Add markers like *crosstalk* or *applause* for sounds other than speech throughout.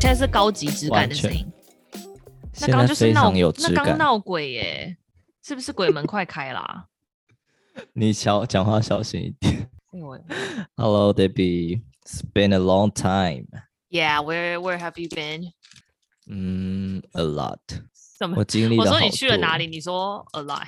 现在是高级质感的声音，那刚刚就是闹，那刚闹鬼耶，是不是鬼门快开啦？你小讲话小心一点。Hello, *laughs* *laughs* Debbie. It's been a long time. Yeah, where where have you been? 嗯、mm,，a lot. 什么？我经历了。我说你去了哪里？你说 alive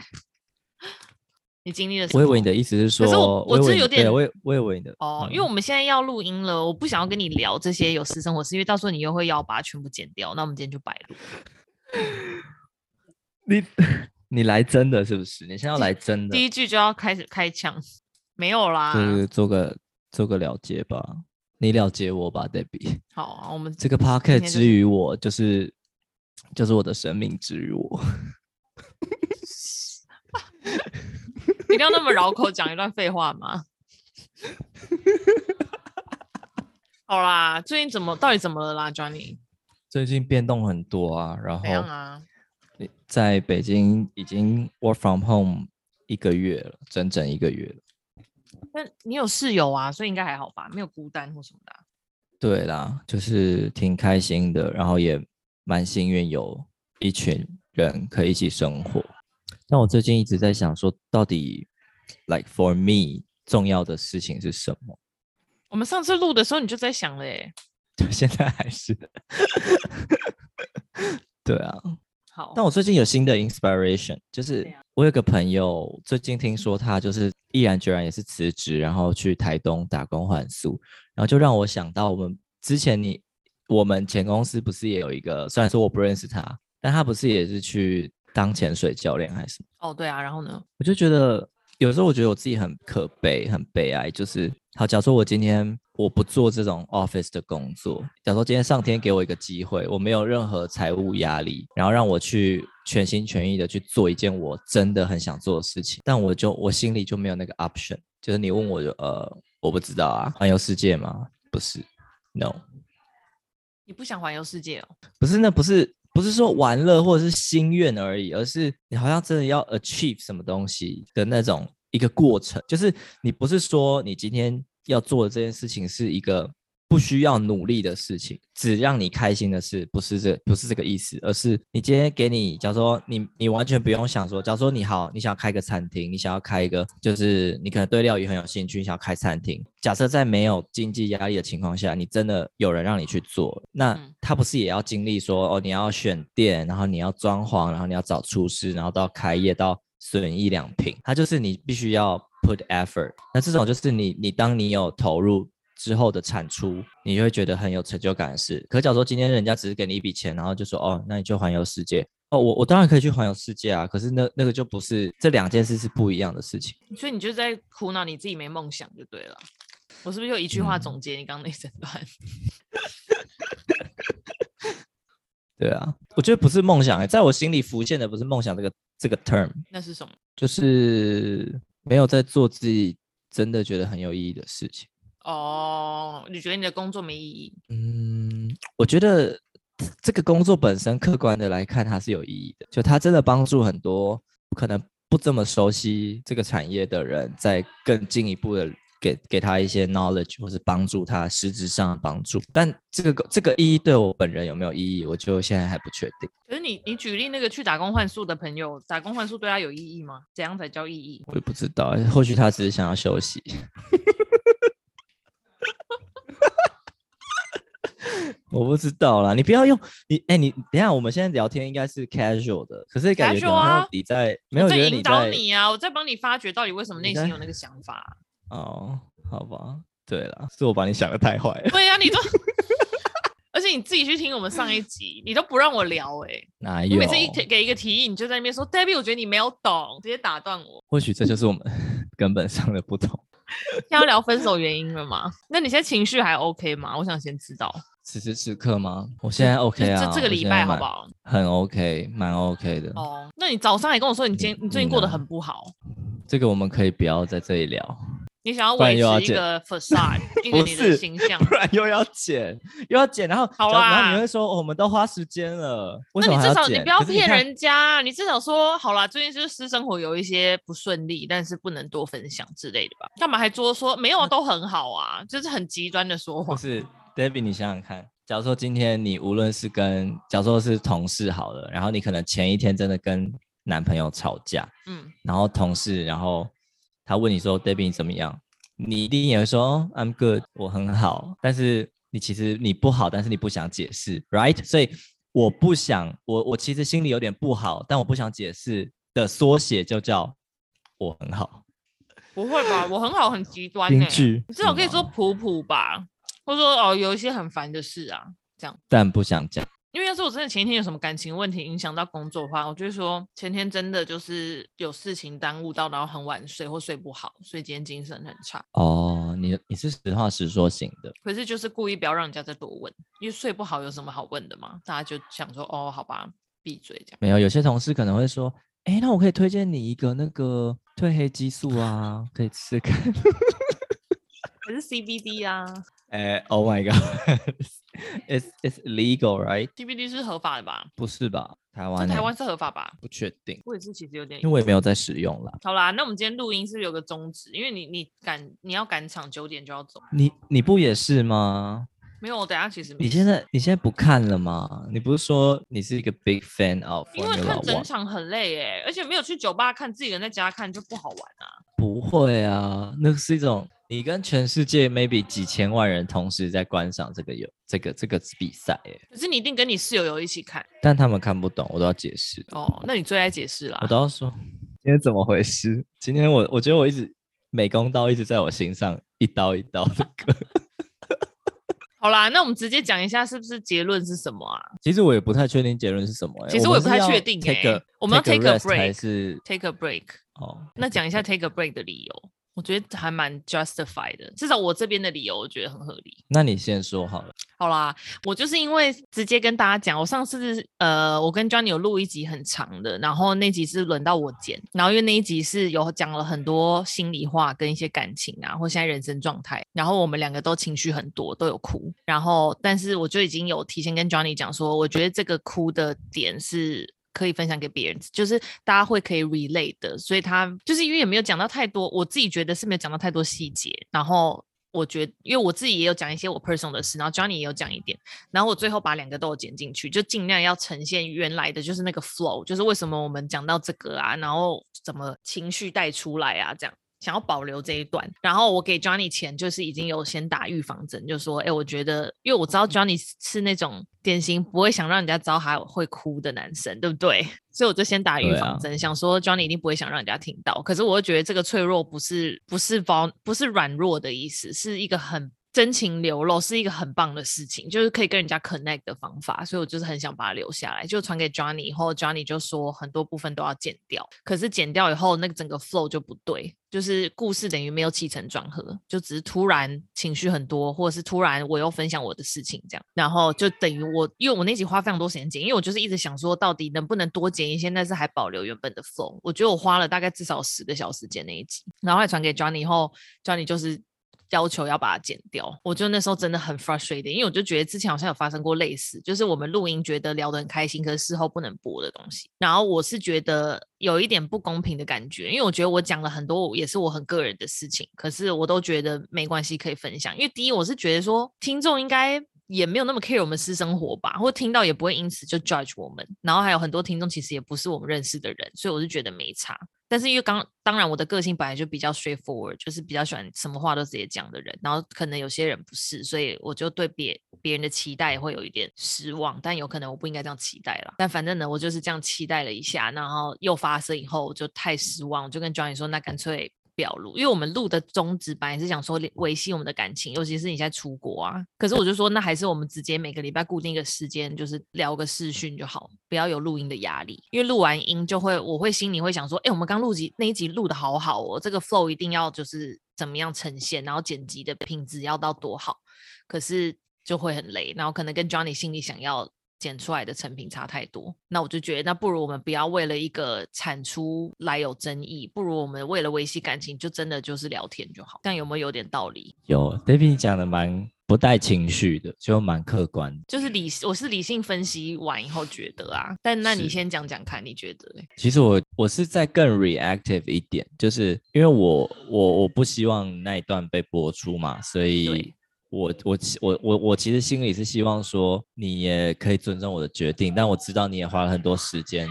*laughs* 你经历了什么？我以为你的意思是说，可是我我这有点，我我以为你的哦、嗯，因为我们现在要录音了，我不想要跟你聊这些有私生活，事因为到时候你又会要把它全部剪掉，那我们今天就白录。你 *laughs* 你来真的是不是？你现在要来真的？第一句就要开始开枪？没有啦，就是做个做个了结吧，你了解我吧 Debbie。好啊，我们这个 podcast 之于我，就是就是我的生命之于我。一定要那么绕口讲一段废话吗？好啦，最近怎么到底怎么了啦，Johnny？最近变动很多啊，然后啊，在北京已经 work from home 一个月了，整整一个月了。那你有室友啊，所以应该还好吧？没有孤单或什么的啊。对啦，就是挺开心的，然后也蛮幸运有一群人可以一起生活。但我最近一直在想说，到底，like for me，重要的事情是什么？我们上次录的时候你就在想了耶，对，现在还是，*laughs* 对啊。好，但我最近有新的 inspiration，就是我有个朋友最近听说他就是毅然决然也是辞职，然后去台东打工换宿，然后就让我想到我们之前你我们前公司不是也有一个，虽然说我不认识他，但他不是也是去。当潜水教练还是？哦，对啊，然后呢？我就觉得有时候我觉得我自己很可悲，很悲哀。就是，好，假如说我今天我不做这种 office 的工作，假如说今天上天给我一个机会，我没有任何财务压力，然后让我去全心全意的去做一件我真的很想做的事情，但我就我心里就没有那个 option。就是你问我就呃，我不知道啊，环游世界吗？不是，no。你不想环游世界哦？不是，那不是。不是说玩乐或者是心愿而已，而是你好像真的要 achieve 什么东西的那种一个过程。就是你不是说你今天要做的这件事情是一个不需要努力的事情，只让你开心的事，不是这不是这个意思，而是你今天给你，假如说你你完全不用想说，假如说你好，你想要开个餐厅，你想要开一个，就是你可能对料理很有兴趣，你想要开餐厅。假设在没有经济压力的情况下，你真的有人让你去做，那他不是也要经历说哦，你要选店，然后你要装潢，然后你要找厨师，然后到开业到损一两瓶，他就是你必须要 put effort。那这种就是你你当你有投入。之后的产出，你就会觉得很有成就感的事。可假如说今天人家只是给你一笔钱，然后就说哦，那你就环游世界哦，我我当然可以去环游世界啊。可是那那个就不是这两件事是不一样的事情。所以你就在苦恼你自己没梦想就对了。我是不是有一句话总结你刚刚那整段？嗯、*laughs* 对啊，我觉得不是梦想、欸，在我心里浮现的不是梦想这个这个 term。那是什么？就是没有在做自己真的觉得很有意义的事情。哦，你觉得你的工作没意义？嗯，我觉得这个工作本身客观的来看，它是有意义的。就它真的帮助很多可能不这么熟悉这个产业的人，在更进一步的给给他一些 knowledge，或是帮助他实质上的帮助。但这个这个意义对我本人有没有意义，我就现在还不确定。可是你你举例那个去打工换宿的朋友，打工换宿对他有意义吗？怎样才叫意义？我也不知道，或许他只是想要休息。*laughs* *laughs* 我不知道啦，你不要用你哎、欸，你等一下，我们现在聊天应该是 casual 的，可是感觉到底在、啊、没有觉得你在，在引导你啊，我在帮你发掘到底为什么内心有那个想法。哦，好吧，对了，是我把你想的太坏了。对呀、啊，你都，*laughs* 而且你自己去听我们上一集，你都不让我聊哎、欸，哪有？你每次一给一个提议，你就在那边说，Debbie，我觉得你没有懂，直接打断我。或许这就是我们 *laughs* 根本上的不同。要聊分手原因了吗？那你现在情绪还 OK 吗？我想先知道。此时此刻吗？我现在 OK 啊，这这个礼拜好不好？很 OK，蛮 OK 的。哦、oh，那你早上也跟我说你今你最近过得很不好。这个我们可以不要在这里聊。你想要维持一个 *laughs* facade，*laughs* 不是形象，*laughs* 不然又要剪，又要剪，然后好啦，然后你会说、哦、我们都花时间了？那你至少你不要骗人家，你，你至少说好啦，最近就是私生活有一些不顺利，但是不能多分享之类的吧？干嘛还作说没有都很好啊？就是很极端的说话。不是，Debbie，你想想看，假如说今天你无论是跟，假如说是同事好了，然后你可能前一天真的跟男朋友吵架，嗯，然后同事，然后。他问你说：“Debbie 你怎么样？”你一定也会说：“I'm good，我很好。”但是你其实你不好，但是你不想解释，right？所以我不想，我我其实心里有点不好，但我不想解释的缩写就叫我很好。不会吧？我很好，很极端呢。你至少可以说普普吧，或者说哦，有一些很烦的事啊，这样。但不想讲。因为要是我真的前一天有什么感情问题影响到工作的话，我就会说前天真的就是有事情耽误到，然后很晚睡或睡不好，所以今天精神很差。哦，你你是实话实说型的，可是就是故意不要让人家再多问，因为睡不好有什么好问的嘛？大家就想说哦，好吧，闭嘴这样。没有，有些同事可能会说，哎，那我可以推荐你一个那个褪黑激素啊，可以试试看。*laughs* 可是 CBD 啊。哎，Oh my God，It's *laughs* It's legal, right? CBD 是合法的吧？不是吧？台湾？台湾是合法吧？不确定。我也是，其实有点，因为我也没有在使用啦。好啦，那我们今天录音是不是有个宗旨？因为你你赶你要赶场，九点就要走。你你不也是吗？没有，我等下其实你现在你现在不看了吗？你不是说你是一个 big fan of？因为看整场很累哎，而且没有去酒吧看，自己人在家看就不好玩啊。不会啊，那是一种。你跟全世界 maybe 几千万人同时在观赏这个游这个这个比赛耶，可是你一定跟你室友有一起看，但他们看不懂，我都要解释。哦，那你最爱解释啦，我都要说今天怎么回事？今天我我觉得我一直美工刀一直在我心上一刀一刀的割。*laughs* 好啦，那我们直接讲一下是不是结论是什么啊？其实我也不太确定结论是什么。其实我也不太确定。take 我们要 take a break 还是 take a break？哦，那讲一下 take a break 的理由。我觉得还蛮 justified 的，至少我这边的理由我觉得很合理。那你先说好了。好啦，我就是因为直接跟大家讲，我上次呃，我跟 Johnny 有录一集很长的，然后那集是轮到我剪，然后因为那一集是有讲了很多心里话跟一些感情啊，或现在人生状态，然后我们两个都情绪很多，都有哭，然后但是我就已经有提前跟 Johnny 讲说，我觉得这个哭的点是。可以分享给别人，就是大家会可以 relate 的，所以他就是因为也没有讲到太多，我自己觉得是没有讲到太多细节。然后我觉，因为我自己也有讲一些我 personal 的事，然后 Johnny 也有讲一点，然后我最后把两个都有剪进去，就尽量要呈现原来的就是那个 flow，就是为什么我们讲到这个啊，然后怎么情绪带出来啊，这样。想要保留这一段，然后我给 Johnny 钱，就是已经有先打预防针，就说，哎，我觉得，因为我知道 Johnny 是那种典型不会想让人家知道他会哭的男生，对不对？所以我就先打预防针，啊、想说 Johnny 一定不会想让人家听到。可是我又觉得这个脆弱不是不是包不是软弱的意思，是一个很。真情流露是一个很棒的事情，就是可以跟人家 connect 的方法，所以我就是很想把它留下来，就传给 Johnny 以后，Johnny 就说很多部分都要剪掉，可是剪掉以后，那个整个 flow 就不对，就是故事等于没有起承转合，就只是突然情绪很多，或者是突然我又分享我的事情这样，然后就等于我，因为我那集花非常多时间剪，因为我就是一直想说到底能不能多剪一些，但是还保留原本的 flow，我觉得我花了大概至少十个小时剪那一集，然后还传给 Johnny 以后，Johnny 就是。要求要把它剪掉，我就那时候真的很 frustrated，因为我就觉得之前好像有发生过类似，就是我们录音觉得聊得很开心，可是事后不能播的东西。然后我是觉得有一点不公平的感觉，因为我觉得我讲了很多也是我很个人的事情，可是我都觉得没关系可以分享，因为第一我是觉得说听众应该也没有那么 care 我们私生活吧，或听到也不会因此就 judge 我们。然后还有很多听众其实也不是我们认识的人，所以我是觉得没差。但是因为刚当然我的个性本来就比较 straightforward，就是比较喜欢什么话都直接讲的人，然后可能有些人不是，所以我就对别别人的期待会有一点失望，但有可能我不应该这样期待了。但反正呢，我就是这样期待了一下，然后又发生以后，我就太失望，我就跟 Johnny 说，那干脆。表露，因为我们录的宗旨本来是想说维系我们的感情，尤其是你在出国啊。可是我就说，那还是我们直接每个礼拜固定一个时间，就是聊个视讯就好，不要有录音的压力。因为录完音就会，我会心里会想说，哎，我们刚录集那一集录的好好哦，这个 flow 一定要就是怎么样呈现，然后剪辑的品质要到多好。可是就会很累，然后可能跟 Johnny 心里想要剪出来的成品差太多。那我就觉得，那不如我们不要为了一个产出来有争议，不如我们为了维系感情，就真的就是聊天就好。这样有没有有点道理？有，David 讲的蛮。不带情绪的，就蛮客观。就是理，我是理性分析完以后觉得啊，但那你先讲讲看，你觉得？其实我我是在更 reactive 一点，就是因为我我我不希望那一段被播出嘛，所以我我我我我其实心里是希望说你也可以尊重我的决定，但我知道你也花了很多时间。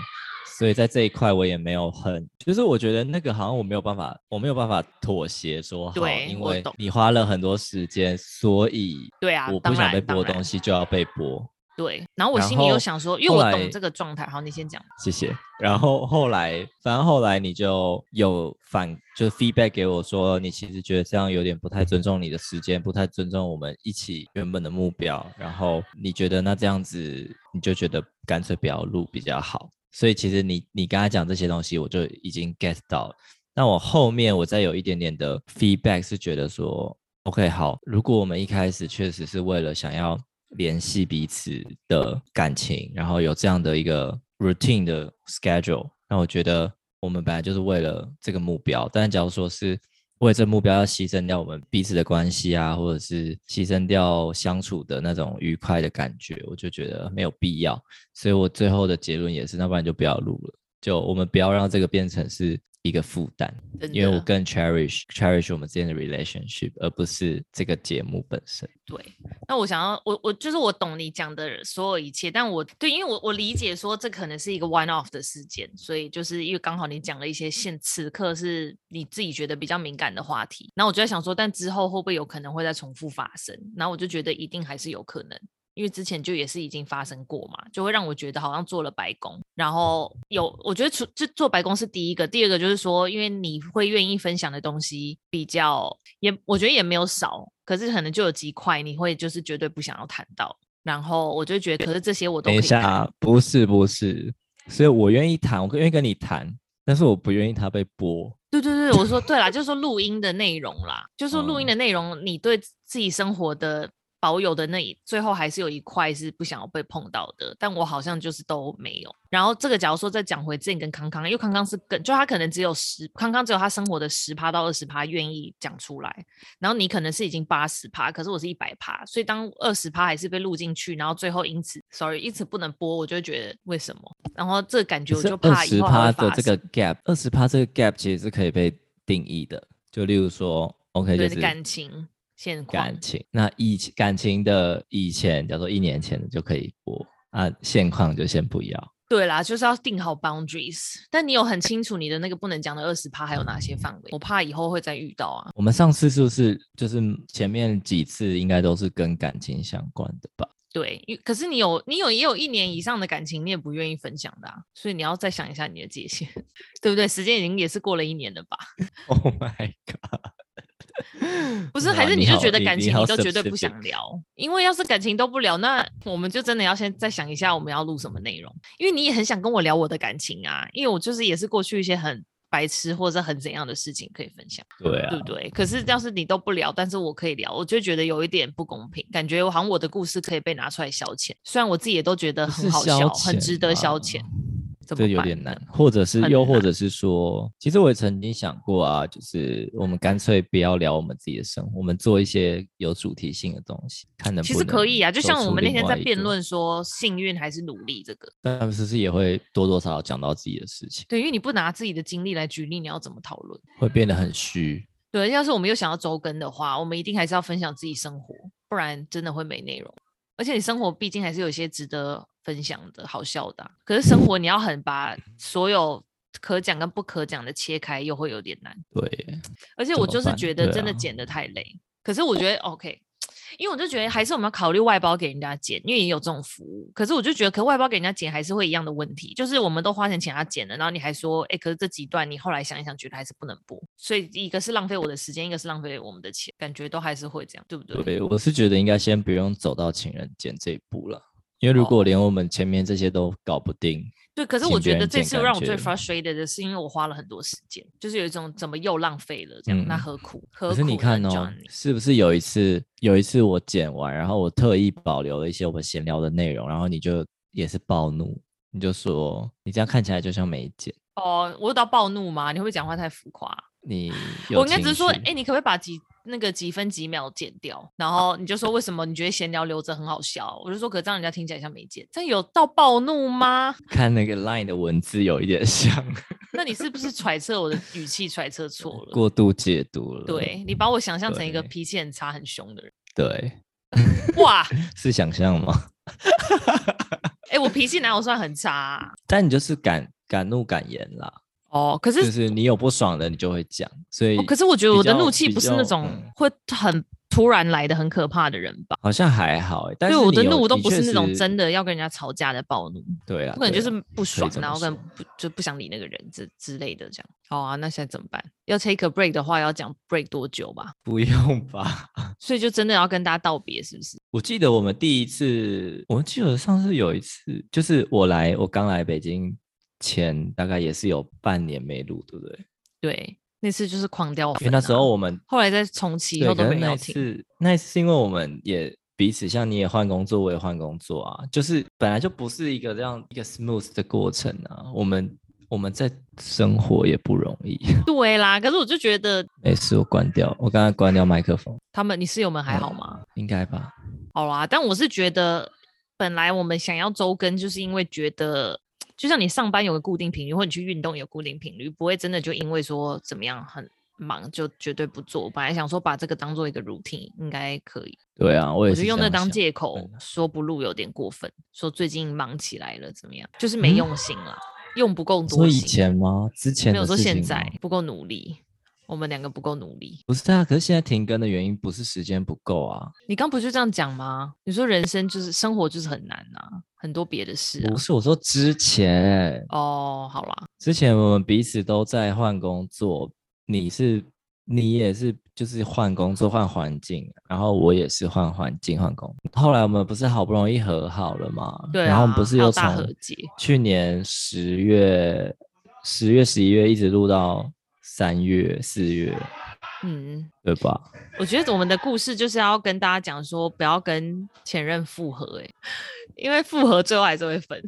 所以在这一块我也没有很，就是我觉得那个好像我没有办法，我没有办法妥协说好，对，因为你花了很多时间，所以对啊，我不想被播东西就要被播。对，然后我心里又想说，因为我懂这个状态。好，你先讲。谢谢。然后后来，反正后来你就有反，就是 feedback 给我说，你其实觉得这样有点不太尊重你的时间，不太尊重我们一起原本的目标。然后你觉得那这样子，你就觉得干脆不要录比较好。所以其实你你刚才讲这些东西，我就已经 get 到了。那我后面我再有一点点的 feedback 是觉得说，OK 好，如果我们一开始确实是为了想要联系彼此的感情，然后有这样的一个 routine 的 schedule，那我觉得我们本来就是为了这个目标。但假如说是为这目标要牺牲掉我们彼此的关系啊，或者是牺牲掉相处的那种愉快的感觉，我就觉得没有必要。所以我最后的结论也是，那不然就不要录了，就我们不要让这个变成是。一个负担，因为我更 cherish cherish 我们之间的 relationship，而不是这个节目本身。对，那我想要，我我就是我懂你讲的所有一切，但我对，因为我我理解说这可能是一个 one off 的事件，所以就是因为刚好你讲了一些现此刻是你自己觉得比较敏感的话题，那我就在想说，但之后会不会有可能会再重复发生？然后我就觉得一定还是有可能。因为之前就也是已经发生过嘛，就会让我觉得好像做了白工。然后有，我觉得除就做白工是第一个，第二个就是说，因为你会愿意分享的东西比较也，我觉得也没有少，可是可能就有几块你会就是绝对不想要谈到。然后我就觉得，可是这些我都。等一下，不是不是，所以我愿意谈，我愿意跟你谈，但是我不愿意他被播。对对对，我说对啦，*laughs* 就是说录音的内容啦，就是说录音的内容，你对自己生活的。保有的那一最后还是有一块是不想要被碰到的，但我好像就是都没有。然后这个假如说再讲回之前跟康康，因为康康是更，就他可能只有十，康康只有他生活的十趴到二十趴愿意讲出来，然后你可能是已经八十趴，可是我是一百趴，所以当二十趴还是被录进去，然后最后因此，sorry，因此不能播，我就觉得为什么？然后这个感觉我就怕以后会发生。的这个 gap，二十趴这个 gap 其实是可以被定义的，就例如说，OK，就是感情。现感情，那以感情的以前，叫做一年前的就可以播啊，现况就先不要。对啦，就是要定好 boundaries。但你有很清楚你的那个不能讲的二十趴还有哪些范围？我怕以后会再遇到啊。我们上次是不是就是前面几次应该都是跟感情相关的吧？对，可是你有你有也有一年以上的感情，你也不愿意分享的啊，所以你要再想一下你的界限，*laughs* 对不对？时间已经也是过了一年了吧？*laughs* Oh my god！*laughs* 不是，还是你就觉得感情你都绝对不想聊？因为要是感情都不聊，那我们就真的要先再想一下我们要录什么内容。因为你也很想跟我聊我的感情啊，因为我就是也是过去一些很白痴或者很怎样的事情可以分享，对啊，对不对？可是要是你都不聊，但是我可以聊，我就觉得有一点不公平，感觉好像我的故事可以被拿出来消遣，虽然我自己也都觉得很好笑，很值得消遣。这有点难，或者是又或者是说，其实我也曾经想过啊，就是我们干脆不要聊我们自己的生活，我们做一些有主题性的东西，看能不能。其实可以啊，就像我们那天在辩论说幸运还是努力这个，但是是也会多多少少讲到自己的事情。对，因为你不拿自己的经历来举例，你要怎么讨论？会变得很虚。对，要是我们又想要周更的话，我们一定还是要分享自己生活，不然真的会没内容。而且你生活毕竟还是有些值得分享的好笑的啊，可是生活你要很把所有可讲跟不可讲的切开，又会有点难。对，而且我就是觉得真的剪的太累。啊、可是我觉得 OK。因为我就觉得还是我们要考虑外包给人家剪，因为也有这种服务。可是我就觉得，可外包给人家剪还是会一样的问题，就是我们都花钱请他剪了，然后你还说，哎，可是这几段你后来想一想，觉得还是不能播。所以一个是浪费我的时间，一个是浪费我们的钱，感觉都还是会这样，对不对？对，我是觉得应该先不用走到请人剪这一步了，因为如果连我们前面这些都搞不定。哦对，可是我觉得这次让我最 frustrated 的是，因为我花了很多时间，就是有一种怎么又浪费了这样，嗯、那何苦？何苦？可是你看哦，是不是有一次，有一次我剪完，然后我特意保留了一些我们闲聊的内容，然后你就也是暴怒，你就说你这样看起来就像没剪。哦，我有到暴怒吗？你会不会讲话太浮夸？你我应该只是说，哎、欸，你可不可以把几那个几分几秒剪掉？然后你就说为什么你觉得闲聊留着很好笑？我就说，可这样人家听起来像没剪，这有到暴怒吗？看那个 line 的文字有一点像，*laughs* 那你是不是揣测我的语气揣测错了？过度解读了。对，你把我想象成一个脾气很差、很凶的人。对，*laughs* 哇，是想象吗？哎、欸，我脾气哪有算很差、啊？但你就是敢敢怒敢言啦。哦，可是就是你有不爽的，你就会讲，所以、哦。可是我觉得我的怒气不是那种会很突然来的、很可怕的人吧？好像还好，但是我的怒都不是那种真的要跟人家吵架的暴怒。对啊，不可能就是不爽，然后跟不就不想理那个人之之类的这样。好啊，那现在怎么办？要 take a break 的话，要讲 break 多久吧？不用吧？*laughs* 所以就真的要跟大家道别，是不是？我记得我们第一次，我们记得上次有一次，就是我来，我刚来北京。前大概也是有半年没录，对不对？对，那次就是狂掉、啊。因为那时候我们后来再重启以后都没有听。那次那次是因为我们也彼此，像你也换工作，我也换工作啊，就是本来就不是一个这样一个 smooth 的过程啊。我们我们在生活也不容易。*laughs* 对啦，可是我就觉得没事，我关掉，我刚才关掉麦克风。他们，你室友们还好吗？嗯、应该吧。好啦，但我是觉得本来我们想要周更，就是因为觉得。就像你上班有个固定频率，或者你去运动有固定频率，不会真的就因为说怎么样很忙就绝对不做。本来想说把这个当做一个 routine，应该可以。对啊，我也是。用那当借口说不录有点过分，说最近忙起来了怎么样？就是没用心了，嗯、用不够多。说以前吗？之前没有说现在不够努力。我们两个不够努力，不是啊？可是现在停更的原因不是时间不够啊？你刚不就这样讲吗？你说人生就是生活就是很难啊，很多别的事啊。不是，我说之前哦，好啦，之前我们彼此都在换工作，你是你也是就是换工作换环境，然后我也是换环境换工。后来我们不是好不容易和好了嘛？对啊，然后不是又从去年十月、十月、十一月一直录到。三月、四月，嗯，对吧？我觉得我们的故事就是要跟大家讲说，不要跟前任复合，哎，*laughs* 因为复合最后还是会分，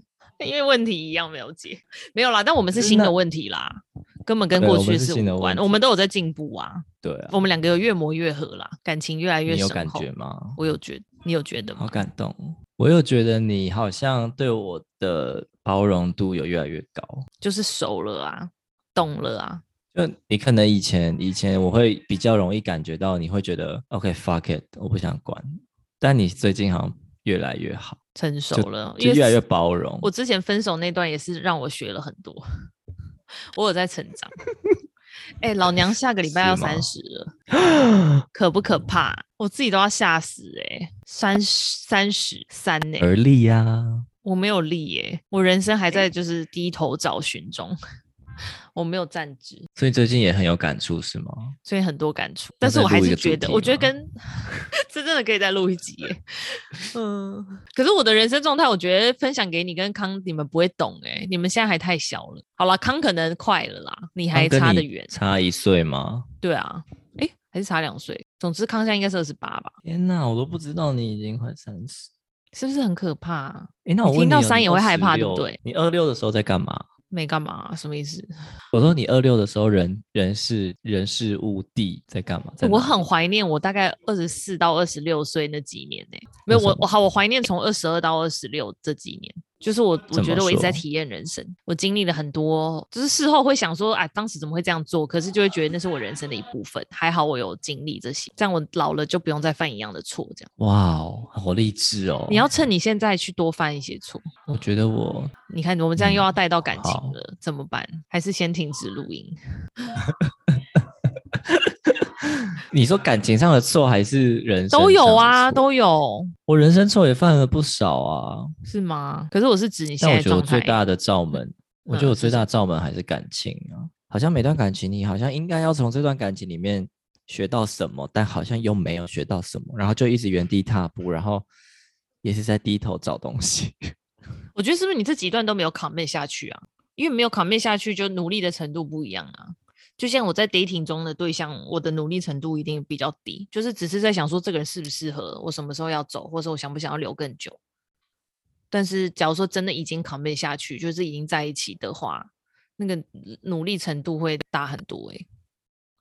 因为问题一样没有解，没有啦。但我们是新的问题啦，根本跟过去的事无关。我，我们都有在进步啊，对啊，我们两个有越磨越合啦，感情越来越深厚。你有感觉吗？我有觉，你有觉得吗？好感动，我有觉得你好像对我的包容度有越来越高，就是熟了啊，懂了啊。就你可能以前以前我会比较容易感觉到，你会觉得 OK fuck it，我不想管。但你最近好像越来越好，成熟了，就，就越来越包容。我之前分手那段也是让我学了很多，*laughs* 我有在成长。哎、欸，老娘下个礼拜要三十了，可不可怕？我自己都要吓死哎、欸！三十三十三呢？而立呀，我没有立耶、欸，我人生还在就是低头找寻中。我没有站直，所以最近也很有感触，是吗？所以很多感触，但是我还是觉得，我觉得跟这真的可以再录一集耶。*laughs* 嗯，可是我的人生状态，我觉得分享给你跟康，你们不会懂哎，你们现在还太小了。好了，康可能快了啦，你还差得远，差一岁吗？对啊，哎，还是差两岁。总之，康现在应该是二十八吧？天哪，我都不知道你已经快三十，是不是很可怕？哎，那我听到三也会害怕，对不对？你二六的时候在干嘛？没干嘛，什么意思？*laughs* 我说你二六的时候人，人人事人事物地在干嘛？我很怀念我大概二十四到二十六岁那几年呢、欸。没有我我好，我怀念从二十二到二十六这几年。就是我，我觉得我一直在体验人生，我经历了很多，就是事后会想说，哎，当时怎么会这样做？可是就会觉得那是我人生的一部分，还好我有经历这些，这样我老了就不用再犯一样的错。这样，哇哦，好励志哦！你要趁你现在去多犯一些错。我觉得我，*laughs* 你看我们这样又要带到感情了，嗯、怎么办？还是先停止录音？*laughs* 你说感情上的错还是人生都有啊，都有。我人生错也犯了不少啊，是吗？可是我是指你现在。但我觉得我最大的罩门，嗯、我觉得我最大的罩门还是感情啊。嗯、好像每段感情，你好像应该要从这段感情里面学到什么，但好像又没有学到什么，然后就一直原地踏步，然后也是在低头找东西。*laughs* 我觉得是不是你这几段都没有 commit 下去啊？因为没有 commit 下去，就努力的程度不一样啊。就像我在 dating 中的对象，我的努力程度一定比较低，就是只是在想说这个人适不适合，我什么时候要走，或者我想不想要留更久。但是假如说真的已经 commit 下去，就是已经在一起的话，那个努力程度会大很多诶、欸。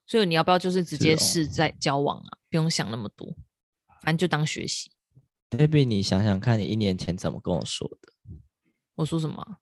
所以你要不要就是直接是在交往啊？哦、不用想那么多，反正就当学习。Baby，你想想看，你一年前怎么跟我说的？我说什么？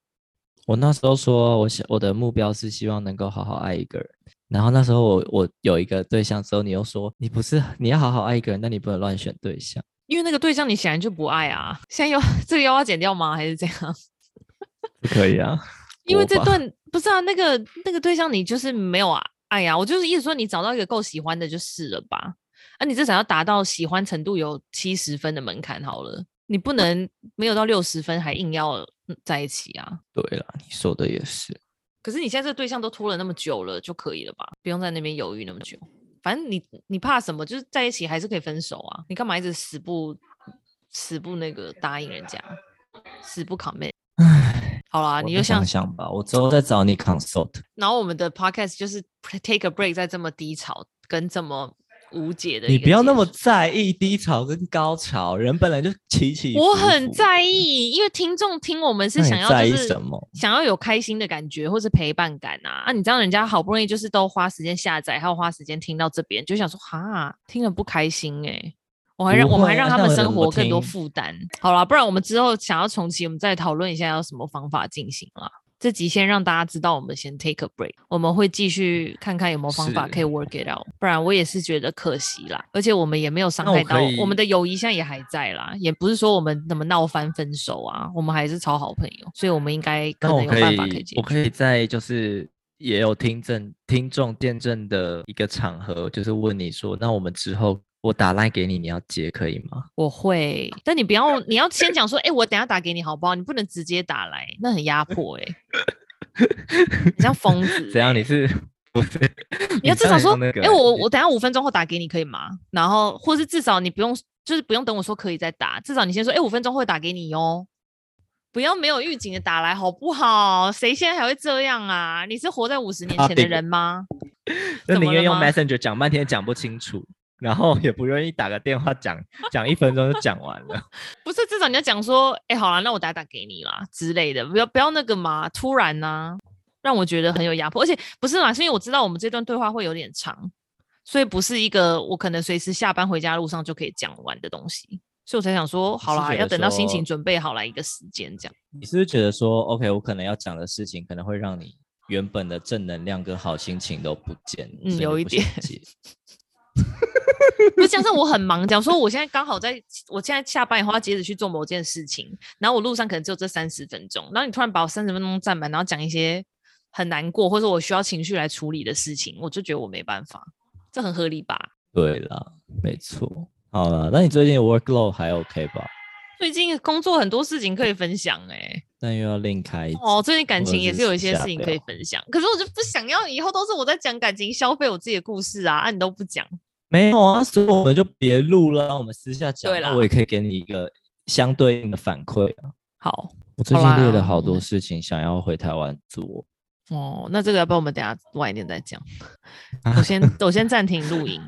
我那时候说，我想我的目标是希望能够好好爱一个人。然后那时候我我有一个对象之后，你又说你不是你要好好爱一个人，但你不能乱选对象，因为那个对象你显然就不爱啊。现在要 *laughs* 这个又要剪掉吗？还是这样？*laughs* 不可以啊，因为这段不是啊，那个那个对象你就是没有啊爱呀。我就是意思说，你找到一个够喜欢的就是了吧。啊，你至少要达到喜欢程度有七十分的门槛好了。你不能没有到六十分还硬要在一起啊？对了，你说的也是。可是你现在这个对象都拖了那么久了，就可以了吧？不用在那边犹豫那么久。反正你你怕什么？就是在一起还是可以分手啊？你干嘛一直死不死不那个答应人家，死不 commit？唉，好啦，你就想想吧，我之后再找你 consult。然后我们的 podcast 就是 take a break，在这么低潮跟这么。无解的，你不要那么在意低潮跟高潮，人本来就起起伏伏。我很在意，因为听众听我们是想要就是想要有开心的感觉或是陪伴感啊啊！你知道人家好不容易就是都花时间下载，还要花时间听到这边，就想说哈，听了不开心哎、欸，我还让我们还让他们生活更多负担。好了，不然我们之后想要重启，我们再讨论一下要什么方法进行啦。这集先让大家知道，我们先 take a break，我们会继续看看有没有方法可以 work it out，不然我也是觉得可惜啦。而且我们也没有伤害到我，我们的友谊，现在也还在啦，也不是说我们怎么闹翻分手啊，我们还是超好朋友，所以我们应该可能有办法可以解决。我可以在就是也有听证听众见证的一个场合，就是问你说，那我们之后。我打赖给你，你要接可以吗？我会，但你不要，你要先讲说，哎、欸，我等下打给你好不好？你不能直接打来，那很压迫哎、*laughs* 欸，你像疯子、欸。怎样？你是 *laughs* 不是？你要至少说，哎、欸，我我等下五分钟后打给你可以吗？然后，或是至少你不用，就是不用等我说可以再打，至少你先说，哎、欸，五分钟后打给你哟。不要没有预警的打来好不好？谁现在还会这样啊？你是活在五十年前的人吗？*laughs* 那宁愿用 Messenger 讲半天讲不清楚。然后也不愿意打个电话讲讲一分钟就讲完了，*laughs* 不是至少你要讲说，哎、欸，好了，那我打打给你啦之类的，不要不要那个嘛，突然呢、啊，让我觉得很有压迫，而且不是嘛，是因为我知道我们这段对话会有点长，所以不是一个我可能随时下班回家路上就可以讲完的东西，所以我才想说，好啦，要等到心情准备好了一个时间这样。你是不是觉得说，OK，我可能要讲的事情可能会让你原本的正能量跟好心情都不见？嗯，有一点。*laughs* *laughs* 就加上我很忙，讲说我现在刚好在，我现在下班以后要接着去做某件事情，然后我路上可能只有这三十分钟，然后你突然把我三十分钟占满，然后讲一些很难过或者我需要情绪来处理的事情，我就觉得我没办法，这很合理吧？对啦，没错。好了，那你最近 workload 还 OK 吧？最近工作很多事情可以分享哎、欸，但又要另开哦。最近感情也是有一些事情可以分享，可是我就不想要以后都是我在讲感情消费我自己的故事啊，啊你都不讲。没有啊，所以我们就别录了，让我们私下讲。对啦，我也可以给你一个相对应的反馈啊。好，我最近列了好多事情想要回台湾做。哦，那这个要不要我们等下晚一点再讲。*laughs* 我先我先暂停录音。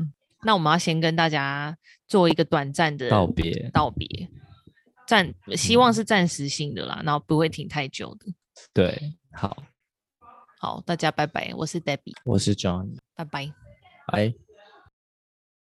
那我们要先跟大家做一个短暂的道别，道别，暂希望是暂时性的啦，嗯、然后不会停太久的。对，好，好，大家拜拜。我是 Debbie，我是 John，拜拜，拜。